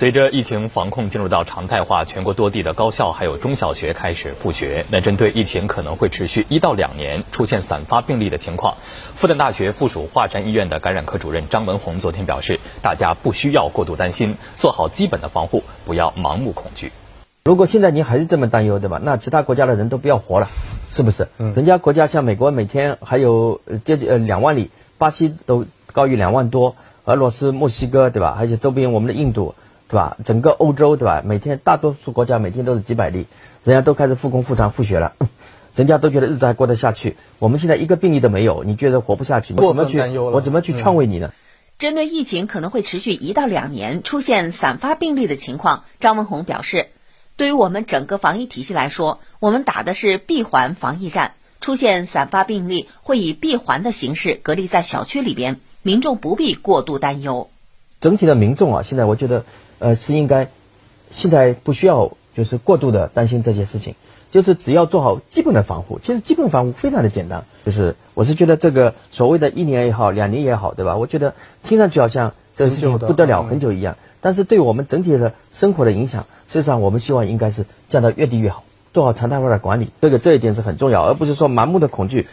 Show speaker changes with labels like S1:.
S1: 随着疫情防控进入到常态化，全国多地的高校还有中小学开始复学。那针对疫情可能会持续一到两年，出现散发病例的情况，复旦大学附属华山医院的感染科主任张文宏昨天表示，大家不需要过度担心，做好基本的防护，不要盲目恐惧。
S2: 如果现在您还是这么担忧，对吧？那其他国家的人都不要活了，是不是？嗯。人家国家像美国每天还有接近呃两万例，巴西都高于两万多，俄罗斯、墨西哥，对吧？而且周边我们的印度。对吧？整个欧洲，对吧？每天大多数国家每天都是几百例，人家都开始复工复产复学了，人家都觉得日子还过得下去。我们现在一个病例都没有，你觉得活不下去？我怎么去？我怎么去劝慰你呢？
S3: 针对疫情可能会持续一到两年，出现散发病例的情况，张文宏表示，对于我们整个防疫体系来说，我们打的是闭环防疫战，出现散发病例会以闭环的形式隔离在小区里边，民众不必过度担忧。
S2: 整体的民众啊，现在我觉得。呃，是应该，现在不需要就是过度的担心这些事情，就是只要做好基本的防护。其实基本防护非常的简单，就是我是觉得这个所谓的一年也好，两年也好，对吧？我觉得听上去好像这个事情不得了，很久一样。但是对我们整体的生活的影响，事实上我们希望应该是降到越低越好，做好常态化的管理。这个这一点是很重要，而不是说盲目的恐惧。